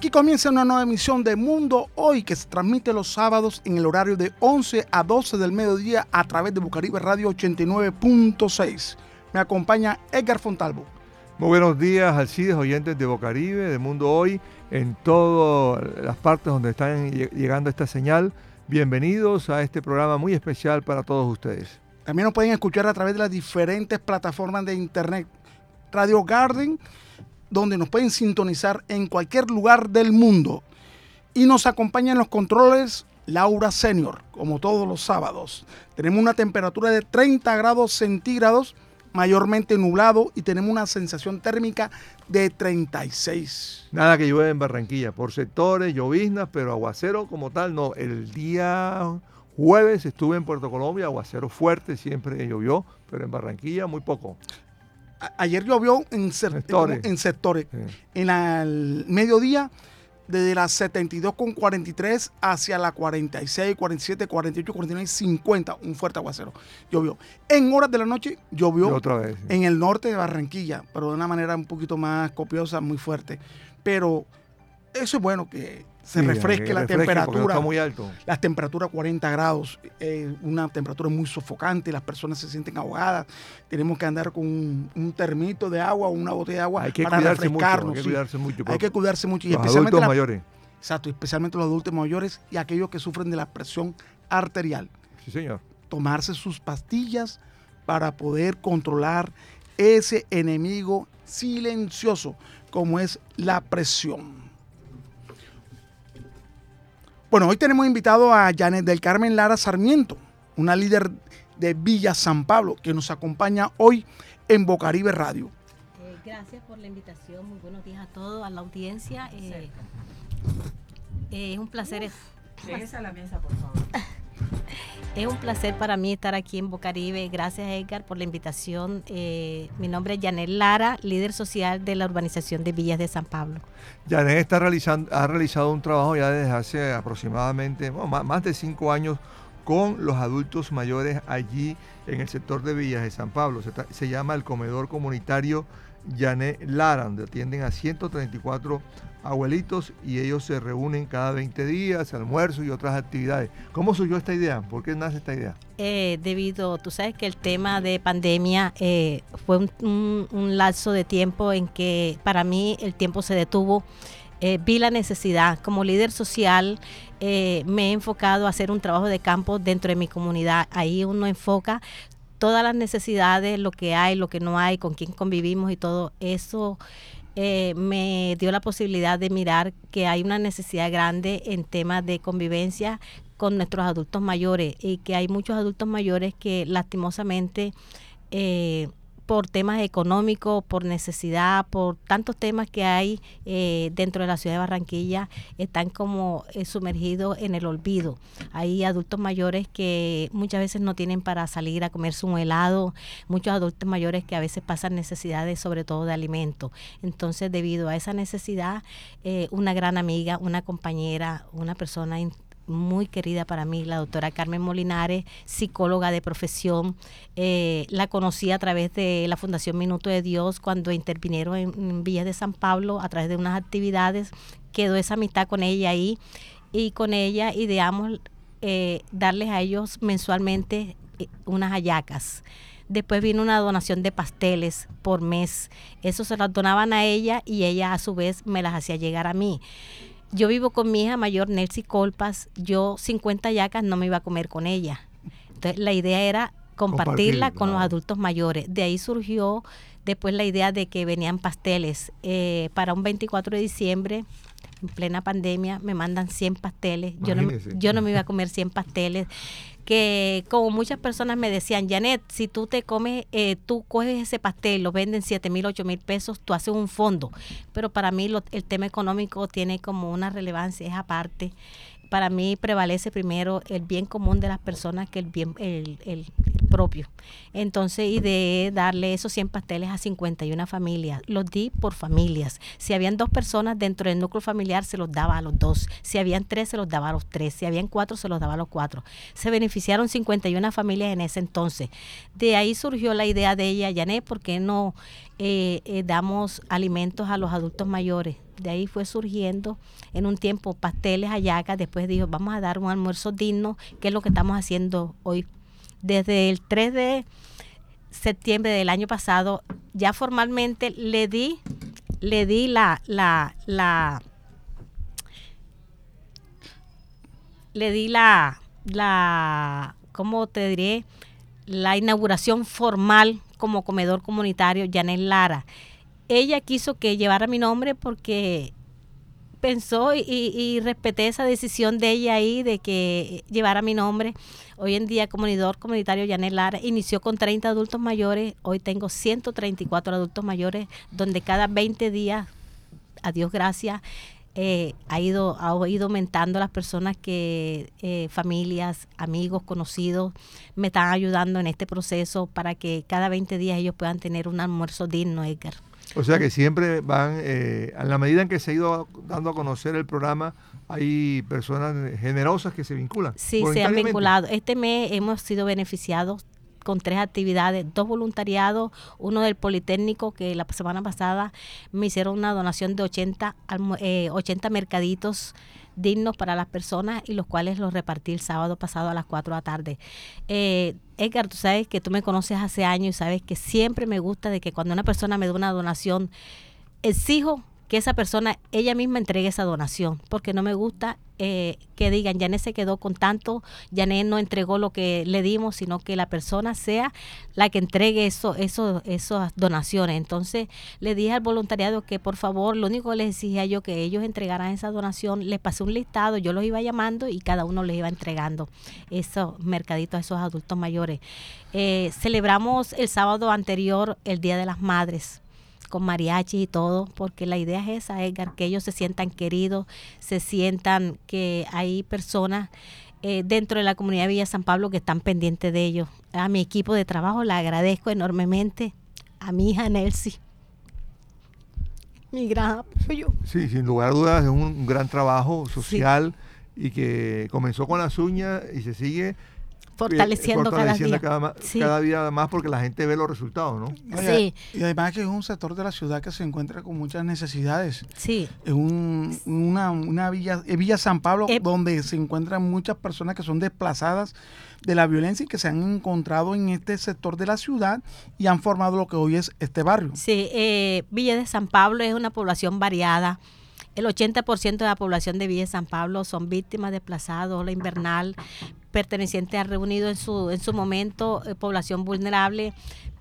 Aquí comienza una nueva emisión de Mundo Hoy que se transmite los sábados en el horario de 11 a 12 del mediodía a través de Bucaribe Radio 89.6. Me acompaña Edgar Fontalvo. Muy buenos días, Alcides, oyentes de Bocaribe, de Mundo Hoy, en todas las partes donde están llegando esta señal. Bienvenidos a este programa muy especial para todos ustedes. También nos pueden escuchar a través de las diferentes plataformas de internet. Radio Garden donde nos pueden sintonizar en cualquier lugar del mundo. Y nos acompaña en los controles Laura Senior, como todos los sábados. Tenemos una temperatura de 30 grados centígrados, mayormente nublado, y tenemos una sensación térmica de 36. Nada que llueve en Barranquilla, por sectores, lloviznas, pero aguacero como tal no. El día jueves estuve en Puerto Colombia, aguacero fuerte, siempre llovió, pero en Barranquilla muy poco ayer llovió en sectores. En, sectores. en el mediodía, desde las 72 con 43 hacia la 46, 47, 48, 49, 50, un fuerte aguacero. Llovió. En horas de la noche llovió otra vez, en el norte de Barranquilla, pero de una manera un poquito más copiosa, muy fuerte. Pero eso es bueno que se refresque la temperatura. Está muy alto. Las temperaturas 40 grados, eh, una temperatura muy sofocante, las personas se sienten ahogadas. Tenemos que andar con un, termito de agua o una botella de agua para refrescarnos. hay que cuidarse mucho. Hay que cuidarse mucho. Y los especialmente adultos mayores. Exacto, especialmente los adultos mayores y aquellos que sufren de la presión arterial. Sí, señor. Tomarse sus pastillas para poder controlar ese enemigo silencioso como es la presión. Bueno, hoy tenemos invitado a Janet del Carmen Lara Sarmiento, una líder de Villa San Pablo, que nos acompaña hoy en Bocaribe Radio. Eh, gracias por la invitación, muy buenos días a todos, a la audiencia. Eh, eh, es un placer. Uf, a la mesa, por favor. Es un placer para mí estar aquí en Bocaribe. Gracias, Edgar, por la invitación. Eh, mi nombre es Janet Lara, líder social de la urbanización de Villas de San Pablo. Janet está realizando, ha realizado un trabajo ya desde hace aproximadamente más de cinco años con los adultos mayores allí en el sector de Villas de San Pablo. Se, llama el comedor comunitario Janet Lara, donde atienden a 134 abuelitos y ellos se reúnen cada 20 días, almuerzo y otras actividades. ¿Cómo surgió esta idea? ¿Por qué nace esta idea? Eh, debido, tú sabes que el tema de pandemia eh, fue un, un, lapso de tiempo en que para mí el tiempo se detuvo. Eh, vi la necesidad. Como líder social me he enfocado a hacer un trabajo de campo dentro de mi comunidad. Ahí uno enfoca todas las necesidades, lo que hay, lo que no hay, con quién convivimos y todo eso eh, me dio la posibilidad de mirar que hay una necesidad grande en temas de convivencia con nuestros adultos mayores y que hay muchos adultos mayores que lastimosamente eh, por temas económicos, por necesidad, por tantos temas que hay eh, dentro de la ciudad de Barranquilla, están como eh, sumergidos en el olvido. Hay adultos mayores que muchas veces no tienen para salir a comerse un helado, muchos adultos mayores que a veces pasan necesidades sobre todo de alimento. Entonces, debido a esa necesidad, eh, una gran amiga, una compañera, una persona muy querida para mí, la doctora Carmen Molinares, psicóloga de profesión. Eh, la conocí a través de la Fundación Minuto de Dios cuando intervinieron en, Villa de San Pablo a través de unas actividades. Quedó esa amistad con ella ahí y con ella ideamos eh, darles a ellos mensualmente eh, unas hallacas. Después vino una donación de pasteles por mes. Eso se las donaban a ella y ella a su vez me las hacía llegar a mí. Yo vivo con mi hija mayor, Nelcy Colpas. Yo 50 yacas no me iba a comer con ella. Entonces la idea era compartirla con los adultos mayores. De ahí surgió después la idea de que venían pasteles. Eh, para un 24 de diciembre en plena pandemia, me mandan 100 pasteles. Yo no, yo no me iba a comer 100 pasteles. Que como muchas personas me decían, Janet, si tú te comes, eh, tú coges ese pastel, lo venden 7 mil, 8 mil pesos, tú haces un fondo. Pero para mí lo- el tema económico tiene como una relevancia, es aparte. Para mí prevalece primero el bien común de las personas que el bien el, el- propio. Entonces, y de darle esos 100 pasteles a 51 familias, los di por familias. Si habían dos personas dentro del núcleo familiar, se los daba a los dos. Si habían tres, se los daba a los tres. Si habían cuatro, se los daba a los cuatro. Se beneficiaron 51 familias en ese entonces. De ahí surgió la idea de ella, Yané, ¿por qué no eh, eh, damos alimentos a los adultos mayores? De ahí fue surgiendo en un tiempo pasteles, hallacas, después dijo, vamos a dar un almuerzo digno, que es lo que estamos haciendo hoy. Desde el 3 de septiembre del año pasado, ya formalmente le di, le di la, la, la, le di la, la, ¿cómo te diré? La inauguración formal como comedor comunitario Janet Lara. Ella quiso que llevara mi nombre porque pensó y, y respeté esa decisión de ella ahí de que llevara mi nombre. Hoy en día, comunidor comunitario Janet Lara inició con 30 adultos mayores. Hoy tengo 134 adultos mayores, donde cada 20 días, a Dios gracias, eh, ha, ido, ha ido aumentando las personas que, eh, familias, amigos, conocidos, me están ayudando en este proceso para que cada 20 días ellos puedan tener un almuerzo digno, Edgar. O sea que siempre van, eh, a la medida en que se ha ido dando a conocer el programa, hay personas generosas que se vinculan. Sí, se han vinculado. Este mes hemos sido beneficiados con tres actividades, dos voluntariados, uno del Politécnico, que la semana pasada me hicieron una donación de 80, almu- eh, 80 mercaditos dignos para las personas y los cuales los repartí el sábado pasado a las 4 de la tarde. Eh, Edgar, tú sabes que tú me conoces hace años y sabes que siempre me gusta de que cuando una persona me da una donación, exijo que esa persona ella misma entregue esa donación, porque no me gusta eh, que digan, Janet se quedó con tanto, Janet no entregó lo que le dimos, sino que la persona sea la que entregue eso, eso, esas donaciones. Entonces le dije al voluntariado que por favor, lo único que les exigía yo que ellos entregaran esa donación, les pasé un listado, yo los iba llamando y cada uno les iba entregando esos mercaditos a esos adultos mayores. Eh, celebramos el sábado anterior el Día de las Madres con mariachi y todo, porque la idea es esa, Edgar, que ellos se sientan queridos, se sientan que hay personas eh, dentro de la comunidad de Villa San Pablo que están pendientes de ellos. A mi equipo de trabajo le agradezco enormemente, a mi hija Nelcy, mi gran apoyo. Sí, sin lugar a dudas es un gran trabajo social y que comenzó con las uñas y se sigue Fortaleciendo, fortaleciendo cada día. Sí. cada día más porque la gente ve los resultados, ¿no? Oye, Sí. Y además que es un sector de la ciudad que se encuentra con muchas necesidades. Sí, Es un- una, una villa, es Villa San Pablo, Eh, donde se encuentran muchas personas que son desplazadas de la violencia y que se han encontrado en este sector de la ciudad y han formado lo que hoy es este barrio. Sí, eh, Villa de San Pablo es una población variada. El 80% de la población de Villa de San Pablo son víctimas desplazados, la invernal, perteneciente a Reunido en su, en su momento, eh, población vulnerable,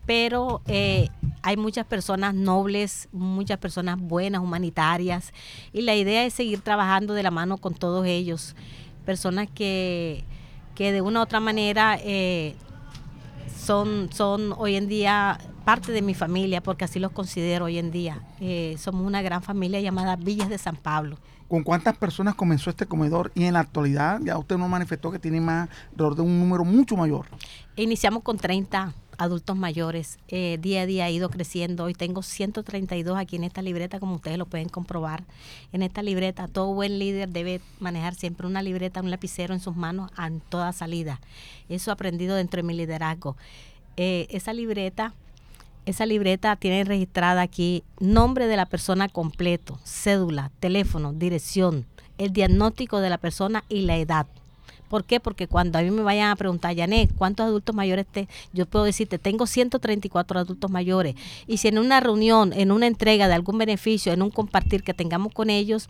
pero eh, hay muchas personas nobles, muchas personas buenas, humanitarias, y la idea es seguir trabajando de la mano con todos ellos, personas que, que de una u otra manera eh, son, son hoy en día parte de mi familia, porque así los considero hoy en día. Eh, somos una gran familia llamada Villas de San Pablo. ¿Con cuántas personas comenzó este comedor? Y en la actualidad ya usted nos manifestó que tiene más, alrededor de un número mucho mayor. Iniciamos con 30 adultos mayores. Eh, día a día ha ido creciendo. Hoy tengo 132 aquí en esta libreta, como ustedes lo pueden comprobar. En esta libreta, todo buen líder debe manejar siempre una libreta, un lapicero en sus manos en toda salida. Eso he aprendido dentro de mi liderazgo. Eh, esa libreta esa libreta tiene registrada aquí nombre de la persona completo, cédula, teléfono, dirección, el diagnóstico de la persona y la edad. ¿Por qué? Porque cuando a mí me vayan a preguntar, Janet, ¿cuántos adultos mayores te? Yo puedo decirte, tengo 134 adultos mayores. Y si en una reunión, en una entrega de algún beneficio, en un compartir que tengamos con ellos,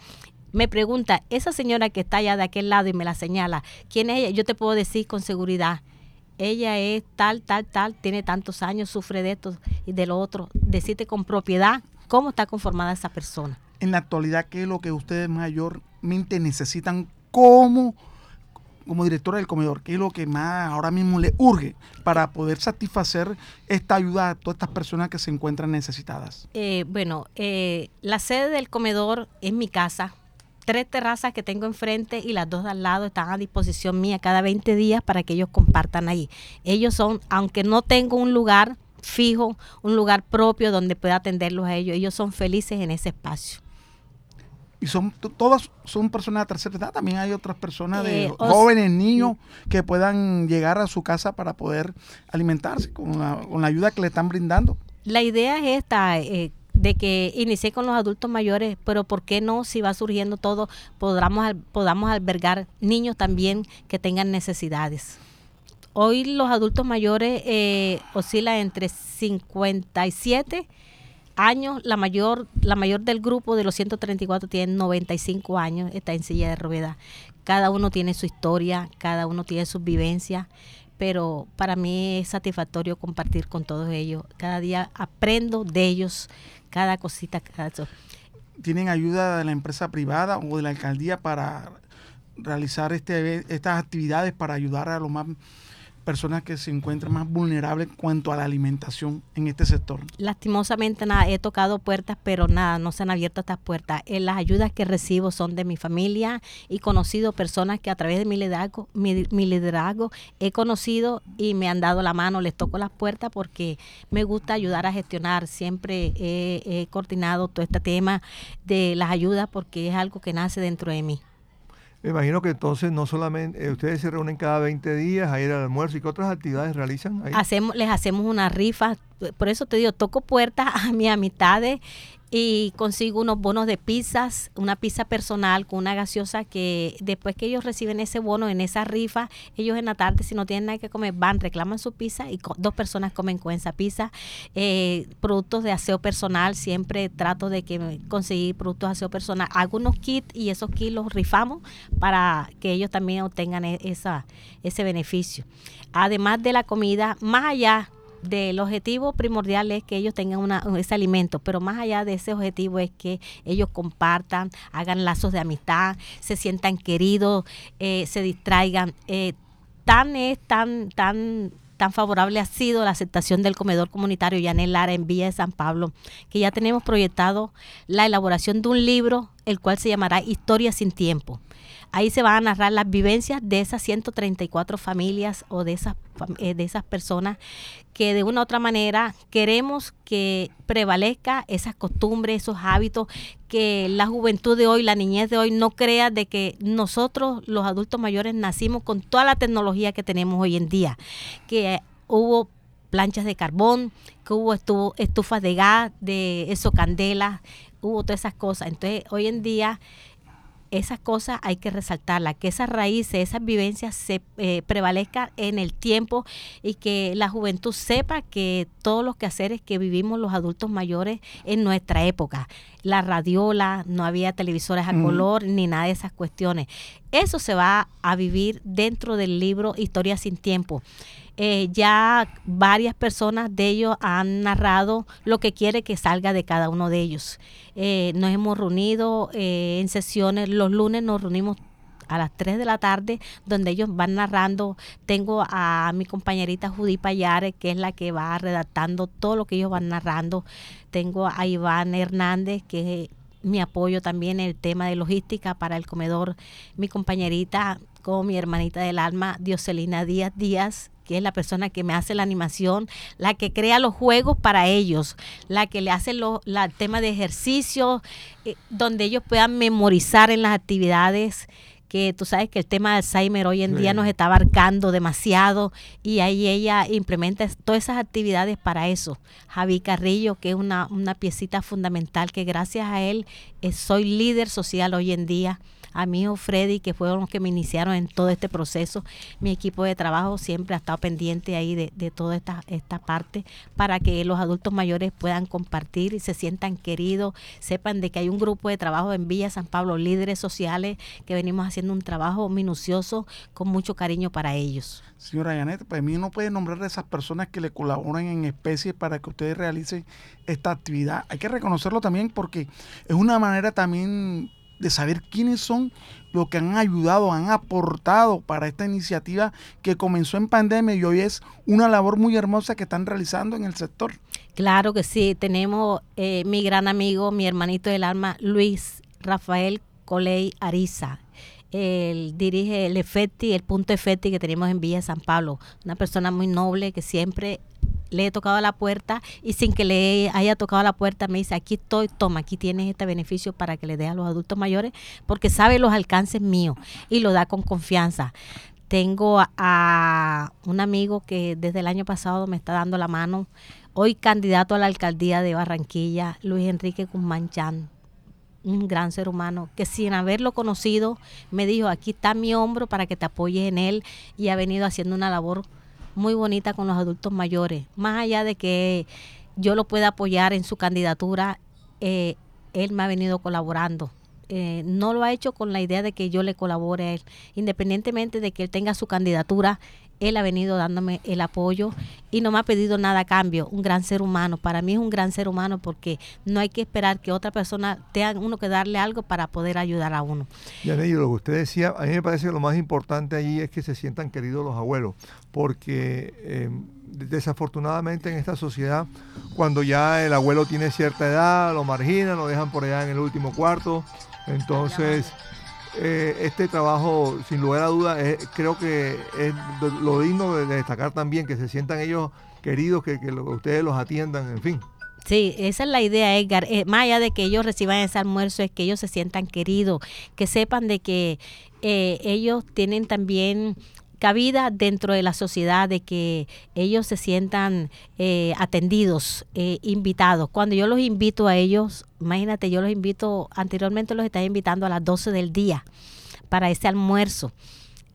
me pregunta, esa señora que está allá de aquel lado y me la señala, ¿quién es ella? Yo te puedo decir con seguridad, ella es tal, tal, tal, tiene tantos años, sufre de esto y de lo otro. Decirte con propiedad cómo está conformada esa persona. en la actualidad, ¿qué es lo que ustedes mayormente necesitan como, como directora del comedor? ¿Qué es lo que más ahora mismo le urge para poder satisfacer esta ayuda a todas estas personas que se encuentran necesitadas? Eh, bueno, eh, la sede del comedor es mi casa. Tres terrazas que tengo enfrente y las dos de al lado están a disposición mía cada 20 días para que ellos compartan ahí. Ellos son, aunque no tengo un lugar fijo, un lugar propio donde pueda atenderlos a ellos, ellos son felices en ese espacio. Y son todas son personas de tercera edad, también hay otras personas de Eh, jóvenes, niños que puedan llegar a su casa para poder alimentarse con la, con la ayuda que le están brindando. La idea es esta, eh, de que inicié con los adultos mayores, pero ¿por qué no? Si va surgiendo todo, podamos, podamos albergar niños también que tengan necesidades. Hoy los adultos mayores eh, oscilan entre 57 años, la mayor, la mayor del grupo de los 134 tiene 95 años, está en silla de ruedas. Cada uno tiene su historia, cada uno tiene sus vivencias, pero para mí es satisfactorio compartir con todos ellos. Cada día aprendo de ellos, cada cosita, cada. ¿Tienen ayuda de la empresa privada o de la alcaldía para realizar este, estas actividades para ayudar a los más personas que se encuentran más vulnerables en cuanto a la alimentación en este sector? Lastimosamente nada, he tocado puertas, pero nada, no se han abierto estas puertas. Eh, las ayudas que recibo son de mi familia y conocido personas que a través de mi liderazgo, mi, liderazgo he conocido y me han dado la mano, les toco las puertas porque me gusta ayudar a gestionar. Siempre he, he coordinado todo este tema de las ayudas porque es algo que nace dentro de mí. Me imagino que entonces no solamente eh, ustedes se reúnen cada 20 días a ir al almuerzo y qué otras actividades realizan ahí. hacemos les hacemos una rifa por eso te digo toco puertas a mis amistades y consigo unos bonos de pizzas una pizza personal con una gaseosa que después que ellos reciben ese bono en esa rifa ellos en la tarde si no tienen nada que comer van reclaman su pizza y dos personas comen con esa pizza. Eh, productos de aseo personal siempre trato de que conseguir productos de aseo personal. Hago unos kits y esos kits los rifamos para que ellos también obtengan e- esa ese beneficio. Además de la comida más allá del objetivo primordial es que ellos tengan una, ese alimento, pero más allá de ese objetivo es que ellos compartan, hagan lazos de amistad, se sientan queridos, eh, se distraigan. Eh, tan es tan, tan, tan favorable ha sido la aceptación del comedor comunitario Yanel Lara en Villa de San Pablo, que ya tenemos proyectado la elaboración de un libro, el cual se llamará Historia sin tiempo. Ahí se van a narrar las vivencias de esas 134 familias o de esas, eh, de esas personas que de una u otra manera queremos que prevalezca esas costumbres, esos hábitos, que la juventud de hoy, la niñez de hoy no crea de que nosotros los adultos mayores nacimos con toda la tecnología que tenemos hoy en día, que hubo planchas de carbón, que hubo estu- estufas de gas, de eso, candelas, hubo todas esas cosas. Entonces, hoy en día esas cosas hay que resaltarlas, que esas raíces, esas vivencias se eh, prevalezcan en el tiempo y que la juventud sepa que todos los quehaceres que vivimos los adultos mayores en nuestra época, la radiola, no había televisores a color ni nada de esas cuestiones. Eso se va a vivir dentro del libro Historia sin tiempo. Eh, ya varias personas de ellos han narrado lo que quiere que salga de cada uno de ellos. Eh, nos hemos reunido eh, en sesiones, los lunes nos reunimos a las 3 de la tarde, donde ellos van narrando. Tengo a mi compañerita Judy Payares, que es la que va redactando todo lo que ellos van narrando. Tengo a Iván Hernández, que es mi apoyo también en el tema de logística para el comedor. Mi compañerita, como mi hermanita del alma, Dioselina Díaz Díaz, que es la persona que me hace la animación, la que crea los juegos para ellos, la que le hace lo- la, el tema de ejercicio, eh, donde ellos puedan memorizar en las actividades que tú sabes que el tema de Alzheimer hoy en Sí. día nos está abarcando demasiado y ahí ella implementa todas esas actividades para eso. Javi Carrillo, que es una, una piecita fundamental, que gracias a él eh, soy líder social hoy en día. A mi hijo Freddy, que fueron los que me iniciaron en todo este proceso. Mi equipo de trabajo siempre ha estado pendiente ahí de, de toda esta, esta parte para que los adultos mayores puedan compartir y se sientan queridos, sepan de que hay un grupo de trabajo en Villa San Pablo, líderes sociales, que venimos haciendo un trabajo minucioso con mucho cariño para ellos. Señora Yanet, pues mí no puede nombrar a esas personas que le colaboran en especie para que ustedes realicen esta actividad. Hay que reconocerlo también porque es una manera también de saber quiénes son los que han ayudado, han aportado para esta iniciativa que comenzó en pandemia y hoy es una labor muy hermosa que están realizando en el sector. Claro que sí, tenemos eh, mi gran amigo, mi hermanito del alma, Luis Rafael Coley Ariza. Él dirige el EFETI, el punto EFETI que tenemos en Villa San Pablo. Una persona muy noble que siempre le he tocado la puerta y sin que le haya tocado la puerta me dice, aquí estoy, toma, aquí tienes este beneficio para que le dé a los adultos mayores, porque sabe los alcances míos y lo da con confianza. Tengo a, a un amigo que desde el año pasado me está dando la mano, hoy candidato a la alcaldía de Barranquilla, Luis Enrique Guzmán Chan un gran ser humano que sin haberlo conocido me dijo, aquí está mi hombro para que te apoyes en él y ha venido haciendo una labor muy bonita con los adultos mayores. Más allá de que yo lo pueda apoyar en su candidatura, eh, él me ha venido colaborando. Eh, no lo ha hecho con la idea de que yo le colabore a él. Independientemente de que él tenga su candidatura, él ha venido dándome el apoyo y no me ha pedido nada a cambio. Un gran ser humano. Para mí es un gran ser humano porque no hay que esperar que otra persona tenga uno que darle algo para poder ayudar a uno. Ya lo que usted decía, a mí me parece que lo más importante allí es que se sientan queridos los abuelos, porque eh, desafortunadamente en esta sociedad, cuando ya el abuelo tiene cierta edad, lo marginan, lo dejan por allá en el último cuarto, entonces eh, este trabajo, sin lugar a dudas, creo que es lo digno de destacar también, que se sientan ellos queridos, que, ustedes los atiendan, en fin. Sí, esa es la idea, Edgar. Eh, más allá de que ellos reciban ese almuerzo, es que ellos se sientan queridos, que sepan de que eh, ellos tienen también cabida dentro de la sociedad, de que ellos se sientan eh, atendidos, eh, invitados. Cuando yo los invito a ellos, imagínate, yo los invito, anteriormente los estaba invitando a las 12 del día para ese almuerzo.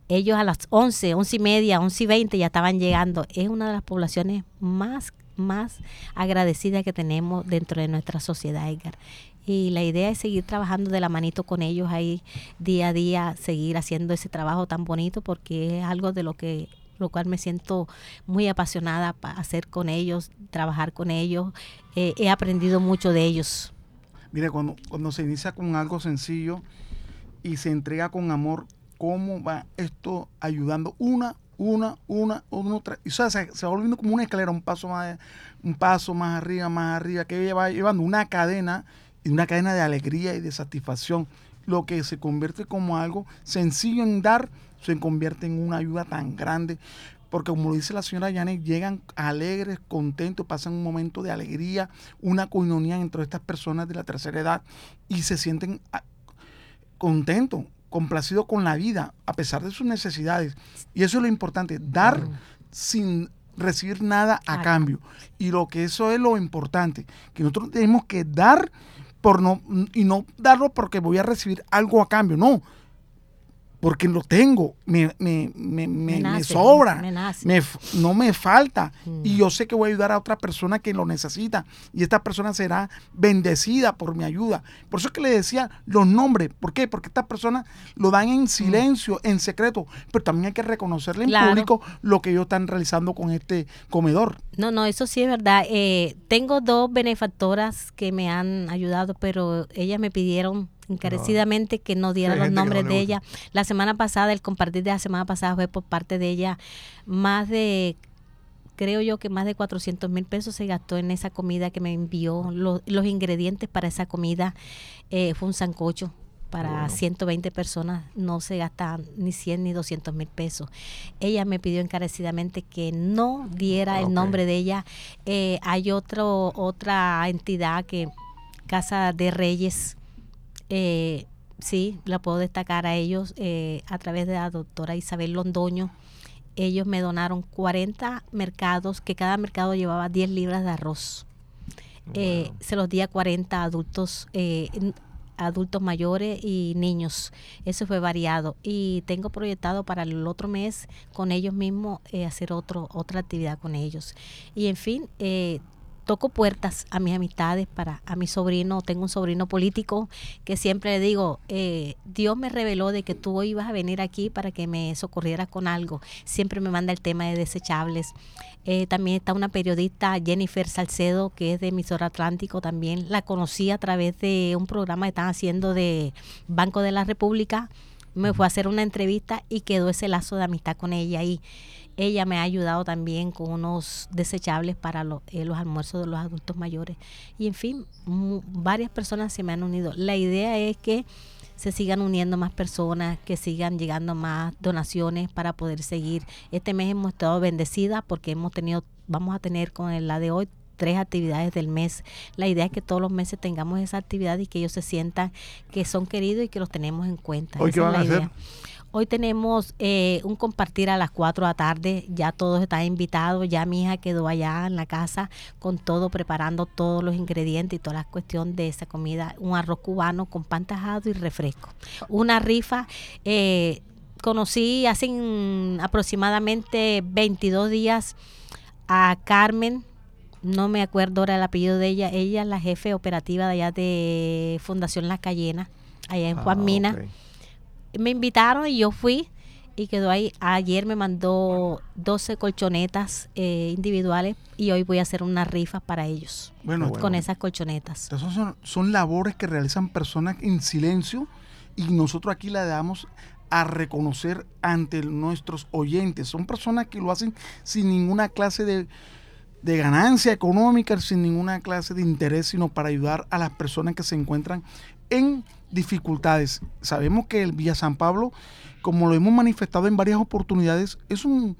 Ellos a las 11, 11 y media, 11 y 20 ya estaban llegando. Es una de las poblaciones más, más agradecidas que tenemos dentro de nuestra sociedad, Edgar y la idea es seguir trabajando de la manito con ellos ahí día a día, seguir haciendo ese trabajo tan bonito porque es algo de lo que lo cual me siento muy apasionada para hacer con ellos, trabajar con ellos. Eh, he aprendido mucho de ellos. Mire, cuando, cuando se inicia con algo sencillo y se entrega con amor, ¿cómo va esto ayudando una, una, una, una, otra? O sea, se, se va volviendo como una escalera, un paso más, un paso más arriba, más arriba, que va llevando una cadena una cadena de alegría y de satisfacción. Lo que se convierte como algo sencillo en dar, se convierte en una ayuda tan grande. Porque como dice la señora Janet, llegan alegres, contentos, pasan un momento de alegría, una coinonía entre estas personas de la tercera edad y se sienten ah, contentos, complacidos con la vida, a pesar de sus necesidades. Y eso es lo importante, dar sin recibir nada a cambio. Y lo que eso es lo importante, que nosotros tenemos que dar por no, y no darlo porque voy a recibir algo a cambio, no, porque lo tengo, me, me, me, me, sobra, no me falta. Y mm. yo sé que voy a ayudar a otra persona que lo necesita. Y esta persona será bendecida por mi ayuda. Por eso es que le decía los nombres. ¿Por qué? Porque estas personas lo dan en silencio, en secreto. Pero también hay que reconocerle en público lo que ellos están realizando con este comedor. No, no, eso sí es verdad. Eh, tengo dos benefactoras que me han ayudado, pero ellas me pidieron encarecidamente que no diera los nombres de ella. La semana pasada, el compartir de la semana pasada fue por parte de ella más de creo yo que más de 400 mil pesos se gastó en esa comida que me envió. Los, los ingredientes para esa comida eh, fue un sancocho para 120 personas, no se gastan ni 100 ni 200 mil pesos. Ella me pidió encarecidamente que no diera el nombre de ella. Eh, hay otro, otra entidad que, Casa de Reyes, eh, sí, la puedo destacar a ellos eh, a través de la doctora Isabel Londoño. Ellos me donaron 40 mercados, que cada mercado llevaba 10 libras de arroz. Eh, se los di a 40 adultos. Eh, adultos mayores y niños. Eso fue variado. Y tengo proyectado para el otro mes con ellos mismos eh, hacer otro, otra actividad con ellos. Y en fin, eh, toco puertas a mis amistades, para a mi sobrino, tengo un sobrino político que siempre le digo, eh, Dios me reveló de que tú ibas a venir aquí para que me socorrieras con algo. Siempre me manda el tema de desechables. Eh, también está una periodista, Jennifer Salcedo, que es de Emisor Atlántico también. La conocí a través de un programa que están haciendo de Banco de la República. Me fue a hacer una entrevista y quedó ese lazo de amistad con ella ahí. Ella me ha ayudado también con unos desechables para eh, los almuerzos de los adultos mayores. Y en fin, varias personas se me han unido. La idea es que se sigan uniendo más personas, que sigan llegando más donaciones para poder seguir. Este mes hemos estado bendecidas porque hemos tenido, vamos a tener con la de hoy tres actividades del mes. La idea es que todos los meses tengamos esa actividad y que ellos se sientan que son queridos y que los tenemos en cuenta. ¿Hoy qué van a hacer? Hoy tenemos eh, un compartir a las 4 de la tarde, ya todos están invitados, ya mi hija quedó allá en la casa con todo, preparando todos los ingredientes y toda la cuestión de esa comida, un arroz cubano con pan tajado y refresco. Una rifa, eh, conocí hace aproximadamente 22 días a Carmen, no me acuerdo ahora el apellido de ella, ella es la jefe operativa de allá de Fundación La Cayena, allá en Juan ah, Mina me invitaron y yo fui y quedó ahí. Ayer me mandó 12 colchonetas eh, individuales y hoy voy a hacer una rifa para ellos bueno, con esas colchonetas. son, son, labores que realizan personas en silencio y nosotros aquí la damos a reconocer ante nuestros oyentes. Son personas que lo hacen sin ninguna clase de, de ganancia económica, sin ninguna clase de interés, sino para ayudar a las personas que se encuentran en dificultades. Sabemos que el Villa San Pablo, como lo hemos manifestado en varias oportunidades, es un,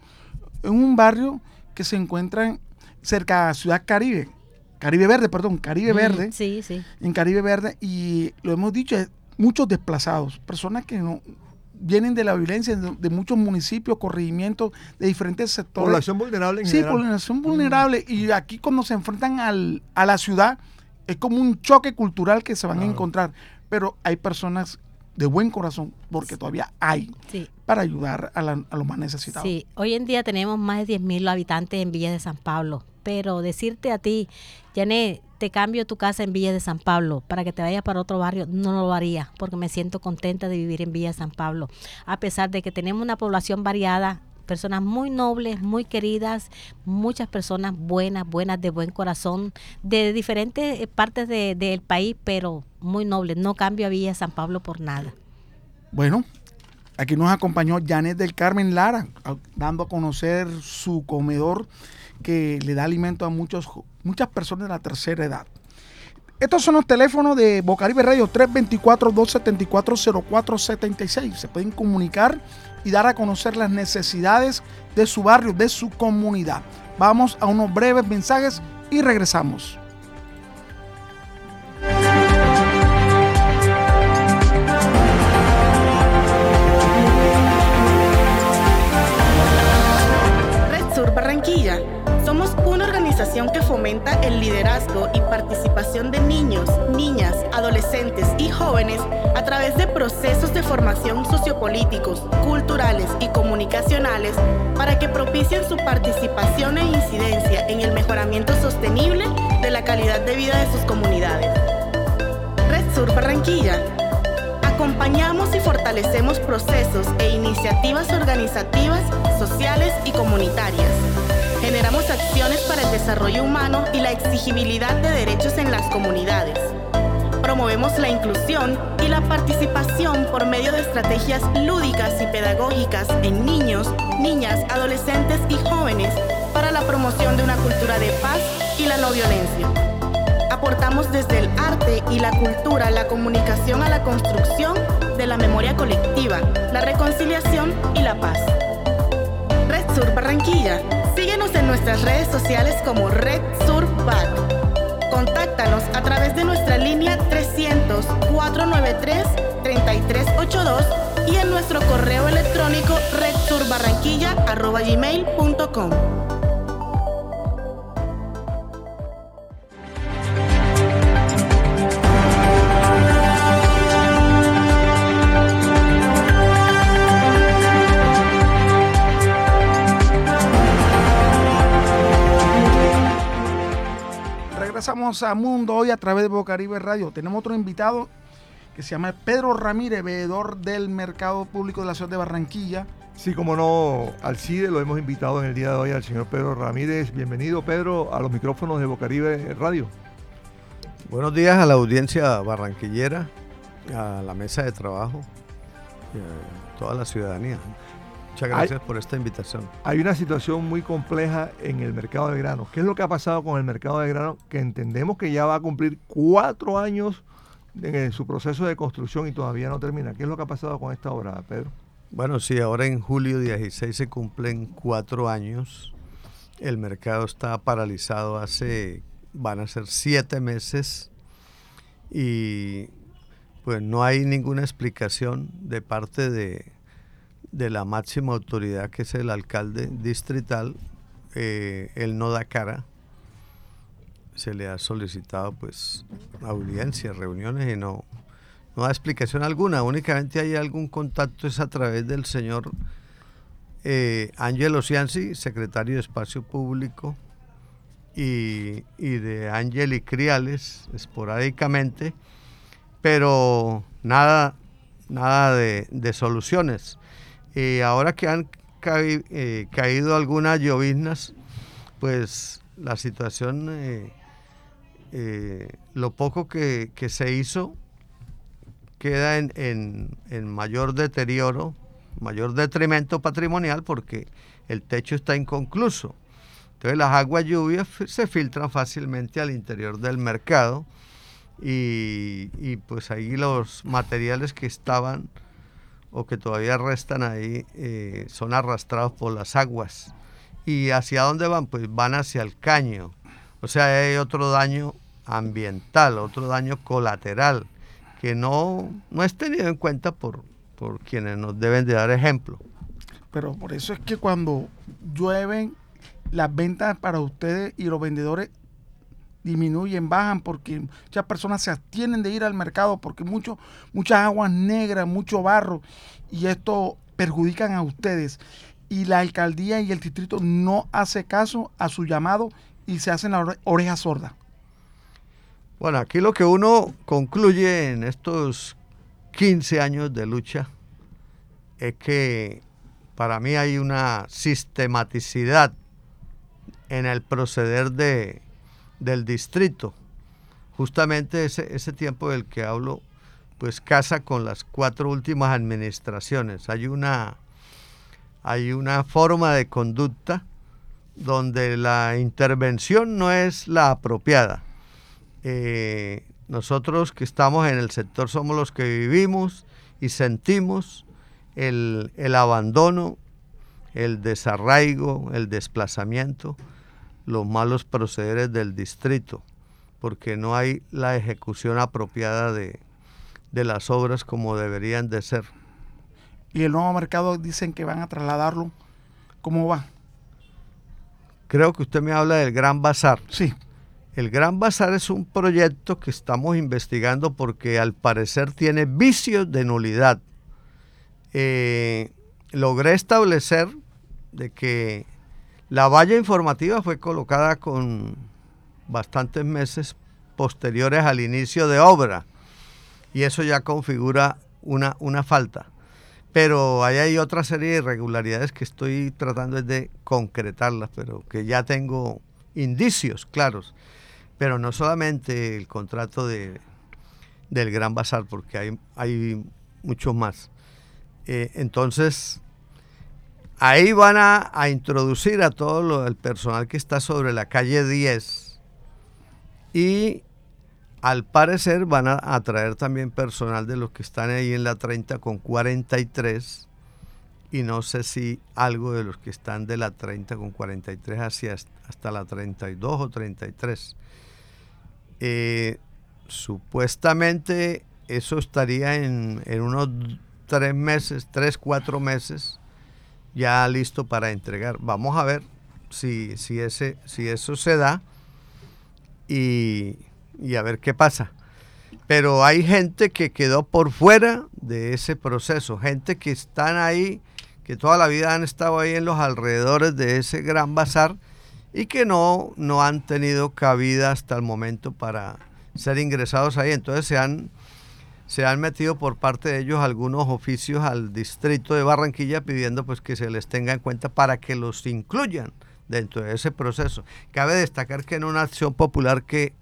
un barrio que se encuentra cerca de la Ciudad Caribe, Caribe Verde, perdón, Caribe Verde. Sí, sí. En Caribe Verde, y lo hemos dicho, muchos desplazados, personas que no vienen de la violencia de, muchos municipios, corregimientos de diferentes sectores. Población vulnerable en Sí, población vulnerable. Y aquí cuando se enfrentan al, a la ciudad, es como un choque cultural que se van a encontrar. Pero hay personas de buen corazón, porque todavía hay, para ayudar a, los más necesitados. Sí, hoy en día tenemos más de 10.000 habitantes en Villa de San Pablo, pero decirte a ti, Janet, te cambio tu casa en Villa de San Pablo para que te vayas para otro barrio, no lo haría, porque me siento contenta de vivir en Villa de San Pablo. A pesar de que tenemos una población variada, personas muy nobles, muy queridas, muchas personas buenas, buenas de buen corazón, de diferentes eh, partes del país, pero muy nobles. No cambio a Villa San Pablo por nada. Bueno, aquí nos acompañó Janet del Carmen Lara, dando a conocer su comedor que le da alimento a muchos, muchas personas de la tercera edad. Estos son los teléfonos de Bocaribe Radio 324-274-0476. Se pueden comunicar y dar a conocer las necesidades de su barrio, de su comunidad. Vamos a unos breves mensajes y regresamos. El liderazgo y participación de niños, niñas, adolescentes y jóvenes a través de procesos de formación sociopolíticos, culturales y comunicacionales para que propicien su participación e incidencia en el mejoramiento sostenible de la calidad de vida de sus comunidades. Red Sur Barranquilla. Acompañamos y fortalecemos procesos e iniciativas organizativas, sociales y comunitarias acciones para el desarrollo humano y la exigibilidad de derechos en las comunidades. Promovemos la inclusión y la participación por medio de estrategias lúdicas y pedagógicas en niños, niñas, adolescentes y jóvenes para la promoción de una cultura de paz y la no violencia. Aportamos desde el arte y la cultura la comunicación a la construcción de la memoria colectiva, la reconciliación y la paz. Red Sur Barranquilla En nuestras redes sociales como Red Sur Contáctanos a través de nuestra línea 300-493-3382 y en nuestro correo electrónico redsurbarranquilla.com. a Mundo hoy a través de Bocaribe Radio. Tenemos otro invitado que se llama Pedro Ramírez, veedor del Mercado Público de la ciudad de Barranquilla. Sí, como no, al CIDE lo hemos invitado en el día de hoy al señor Pedro Ramírez. Bienvenido, Pedro, a los micrófonos de Bocaribe Radio. Buenos días a la audiencia barranquillera, a la mesa de trabajo y a toda la ciudadanía. Muchas gracias por esta invitación. Hay una situación muy compleja en el mercado de grano. ¿Qué es lo que ha pasado con el mercado de grano? Que entendemos que ya va a cumplir cuatro años en su proceso de construcción y todavía no termina. ¿Qué es lo que ha pasado con esta obra, Pedro? Bueno, sí, ahora en julio 16 se cumplen cuatro años. El mercado está paralizado hace, van a ser siete meses y pues no hay ninguna explicación de parte de, de la máxima autoridad que es el alcalde distrital, eh, él no da cara. Se le ha solicitado pues audiencias, reuniones y no, no da explicación alguna. Únicamente hay algún contacto es a través del señor eh, Ocianzi, secretario de Espacio Público, y, de Ángel y Criales, esporádicamente, pero nada, nada de, de soluciones. Y ahora que han eh, caído algunas lloviznas, pues la situación, eh, eh, lo poco que, se hizo queda en, mayor deterioro, mayor detrimento patrimonial porque el techo está inconcluso. Entonces las aguas lluvias se filtran fácilmente al interior del mercado y, y pues ahí los materiales que estaban o que todavía restan ahí eh, son arrastrados por las aguas. ¿Y hacia dónde van? Pues van hacia el caño. O sea, hay otro daño ambiental, otro daño colateral que no, no es tenido en cuenta por, por quienes nos deben de dar ejemplo. Pero por eso es que cuando llueven, las ventas para ustedes y los vendedores disminuyen, bajan, porque muchas personas se abstienen de ir al mercado porque mucho, muchas aguas negras, mucho barro, y esto perjudican a ustedes. Y la alcaldía y el distrito no hace caso a su llamado y se hacen la oreja sorda. Bueno, aquí lo que uno concluye en estos 15 años de lucha es que para mí hay una sistematicidad en el proceder de, del distrito. Justamente ese, ese tiempo del que hablo, pues casa con las cuatro últimas administraciones. Hay una, hay una forma de conducta donde la intervención no es la apropiada. Eh, nosotros que estamos en el sector somos los que vivimos y sentimos el, el abandono, el desarraigo, el desplazamiento los malos procederes del distrito, porque no hay la ejecución apropiada de, las obras como deberían de ser. Y el nuevo mercado dicen que van a trasladarlo. ¿Cómo va? Creo que usted me habla del Gran Bazar. Sí. El Gran Bazar es un proyecto que estamos investigando porque al parecer tiene vicios de nulidad. Eh, logré establecer de que la valla informativa fue colocada con bastantes meses posteriores al inicio de obra y eso ya configura una, una falta. Pero ahí hay otra serie de irregularidades que estoy tratando de concretarlas, pero que ya tengo indicios claros. Pero no solamente el contrato de, del Gran Bazar, porque hay, hay muchos más. Eh, entonces, Ahí van a, introducir a todo el personal que está sobre la calle 10 y al parecer van a atraer también personal de los que están ahí en la 30 con 43 y no sé si algo de los que están de la 30 con 43 hacia hasta la 32 o 33. Eh, supuestamente eso estaría en, en unos tres meses, tres, cuatro meses ya listo para entregar. Vamos a ver si, si, ese, si eso se da y, y a ver qué pasa. Pero hay gente que quedó por fuera de ese proceso, gente que están ahí, que toda la vida han estado ahí en los alrededores de ese gran bazar y que no, no han tenido cabida hasta el momento para ser ingresados ahí. Entonces se han, se han metido por parte de ellos algunos oficios al distrito de Barranquilla pidiendo pues que se les tenga en cuenta para que los incluyan dentro de ese proceso. Cabe destacar que en una acción popular que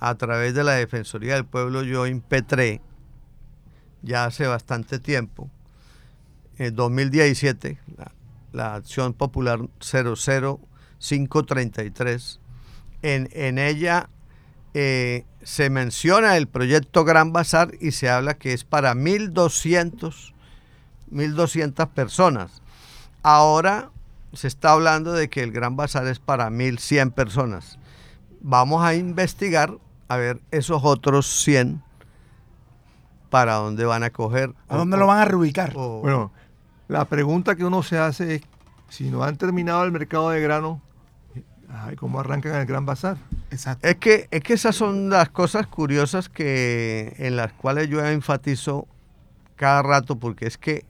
a través de la Defensoría del Pueblo yo impetré ya hace bastante tiempo, en 2017, la, acción popular 00533, en, en ella eh, se menciona el proyecto Gran Bazar y se habla que es para 1.200 1.200 personas. Ahora se está hablando de que el Gran Bazar es para 1.100 personas. Vamos a investigar a ver esos otros 100 para dónde van a coger. ¿A dónde lo van a reubicar? o- Bueno, la pregunta que uno se hace es, si no han terminado el mercado de grano, ay, ¿cómo arrancan el Gran Bazar? Exacto. Es que, es que esas son las cosas curiosas que, en las cuales yo enfatizo cada rato, porque es que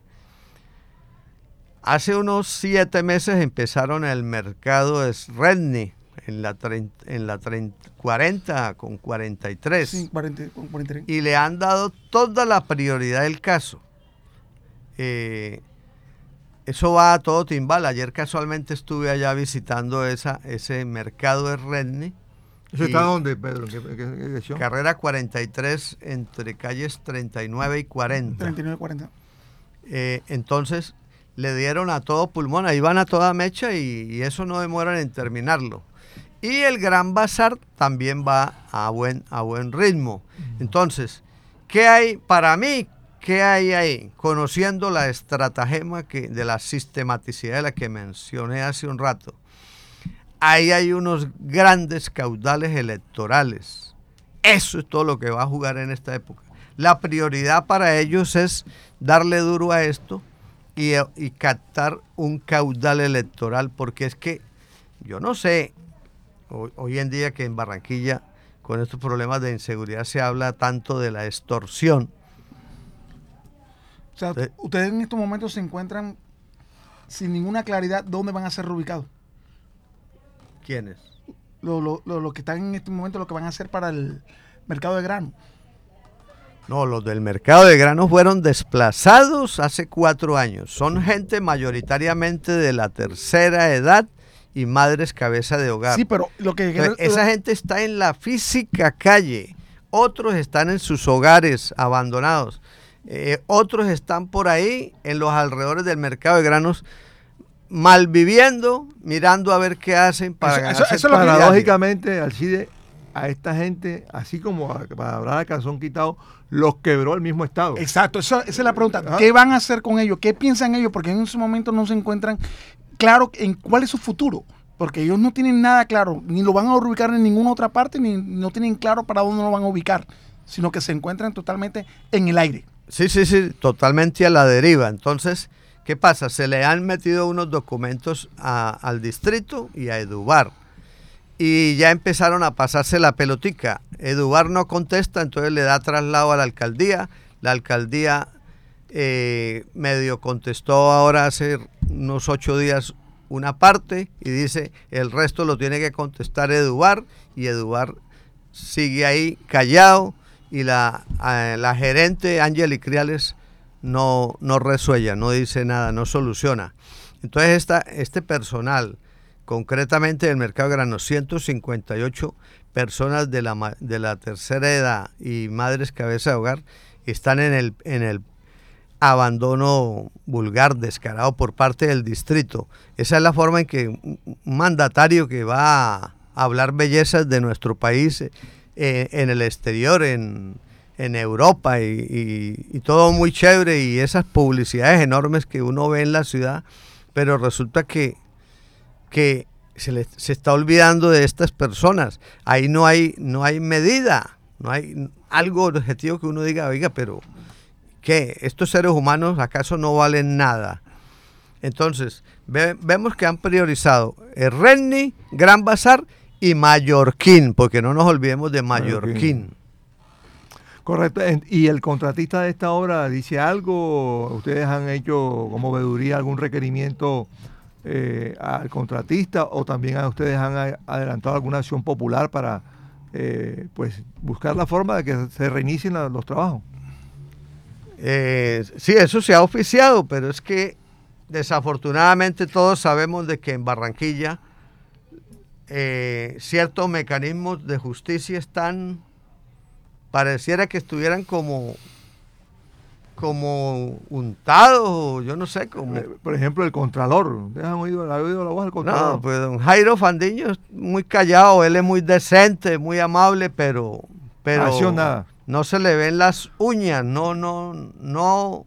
hace unos siete meses empezaron el mercado de Redney en la, trein- en la trein- 40 con 43 Sí, 40, con 43. y le han dado toda la prioridad del caso. Eh, eso va a todo timbal. Ayer casualmente estuve allá visitando esa, ese mercado de Redney. ¿Eso Y- está dónde, Pedro? ¿En qué, en qué dirección? Carrera 43 entre calles 39 y 40. 39, 40. Eh, entonces le dieron a todo pulmón, ahí van a toda mecha y, y eso no demoran en terminarlo. Y el Gran Bazar también va a buen, a buen ritmo. Entonces, ¿qué hay para mí? ¿Qué hay ahí? Conociendo la estratagema que, de la sistematicidad de la que mencioné hace un rato. Ahí hay unos grandes caudales electorales. Eso es todo lo que va a jugar en esta época. La prioridad para ellos es darle duro a esto y, y captar un caudal electoral, porque es que yo no sé, hoy, hoy en día que en Barranquilla, con estos problemas de inseguridad, se habla tanto de la extorsión. O sea, ustedes en estos momentos se encuentran sin ninguna claridad dónde van a ser reubicados. ¿Quiénes? Lo, lo, lo, lo que están en este momento, lo que van a hacer para el mercado de grano. No, los del mercado de granos fueron desplazados hace cuatro años. Son gente mayoritariamente de la tercera edad y madres cabeza de hogar. Sí, pero lo que... Entonces, esa gente está en la física calle, otros están en sus hogares abandonados, eh, otros están por ahí en los alrededores del mercado de granos malviviendo, mirando a ver qué hacen para Eso- ganarse eso- eso. Paradójicamente, Alcide, a esta gente, así como a- para hablar de calzón quitado, los quebró el mismo Estado. Exacto, eso- esa es la pregunta. Ah. ¿Qué van a hacer con ellos? ¿Qué piensan ellos? Porque en ese momento no se encuentran claro en cuál es su futuro. Porque ellos no tienen nada claro, ni lo van a ubicar en ninguna otra parte, ni no tienen claro para dónde lo van a ubicar, sino que se encuentran totalmente en el aire. Sí, sí, sí, totalmente a la deriva. Entonces, ¿qué pasa? Se le han metido unos documentos al distrito y a Edubar. Y ya empezaron a pasarse la pelotica. Edubar no contesta, entonces le da traslado a la alcaldía. La alcaldía eh, medio contestó ahora hace unos ocho días una parte y dice el resto lo tiene que contestar Edubar y Edubar sigue ahí callado y la, eh, la gerente Ángel Criales no, no resuella, no dice nada, no soluciona. Entonces esta, este personal, concretamente del mercado de granos, 158 personas de la, de la tercera edad y madres cabeza de hogar, están en el, en el abandono vulgar, descarado por parte del distrito. Esa es la forma en que un mandatario que va a hablar bellezas de nuestro país eh, en el exterior, en, en Europa y, y- todo muy chévere y esas publicidades enormes que uno ve en la ciudad, pero resulta que, que se, le- se está olvidando de estas personas. Ahí no hay, no hay medida, no hay algo objetivo que uno diga, oiga, pero ¿qué? ¿Estos seres humanos acaso no valen nada? Entonces, ve- vemos que han priorizado el Renni, Gran Bazar y Mallorquín, porque no nos olvidemos de Mallorquín. Correcto. ¿Y el contratista de esta obra dice algo? ¿Ustedes han hecho como veeduría algún requerimiento eh, al contratista o también a ustedes han adelantado alguna acción popular para eh, pues buscar la forma de que se reinicien la- los trabajos? Eh, sí, eso se ha oficiado, pero es que desafortunadamente todos sabemos de que en Barranquilla eh, ciertos mecanismos de justicia están, pareciera que estuvieran como, como untados, o yo no sé, como... Eh, Por ejemplo, el Contralor. ¿Ustedes han oído, han oído la voz del Contralor? No, pues don Jairo Fandiño es muy callado, él es muy decente, muy amable, pero, pero no se le ven las uñas, no, no, no,